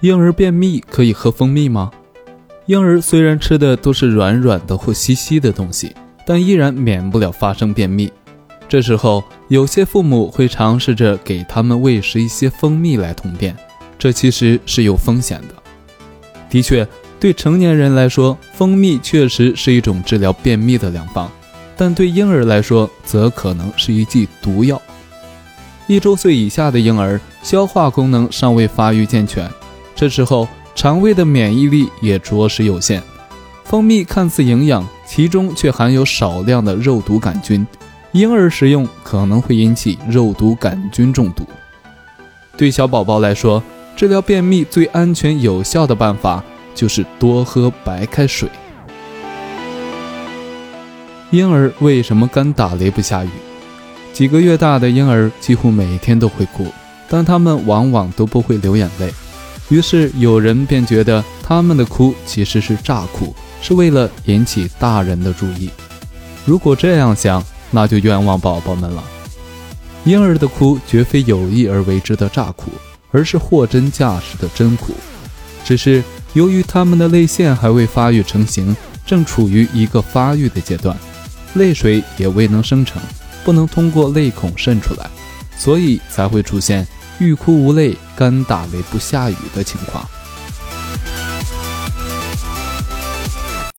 婴儿便秘可以喝蜂蜜吗？婴儿虽然吃的都是软软的或稀稀的东西，但依然免不了发生便秘。这时候，有些父母会尝试着给他们喂食一些蜂蜜来通便，这其实是有风险的。的确，对成年人来说，蜂蜜确实是一种治疗便秘的良方，但对婴儿来说，则可能是一剂毒药。一周岁以下的婴儿消化功能尚未发育健全，这时候肠胃的免疫力也着实有限。蜂蜜看似营养，其中却含有少量的肉毒杆菌，婴儿食用可能会引起肉毒杆菌中毒。对小宝宝来说，治疗便秘最安全有效的办法就是多喝白开水。婴儿为什么干打雷不下雨？几个月大的婴儿几乎每天都会哭，但他们往往都不会流眼泪。于是有人便觉得他们的哭其实是诈哭，是为了引起大人的注意。如果这样想，那就冤枉宝宝们了。婴儿的哭绝非有意而为之的诈哭，而是货真价实的真哭。只是由于他们的泪腺还未发育成型，正处于一个发育的阶段，泪水也未能生成。不能通过泪孔渗出来，所以才会出现欲哭无泪、干打雷不下雨的情况。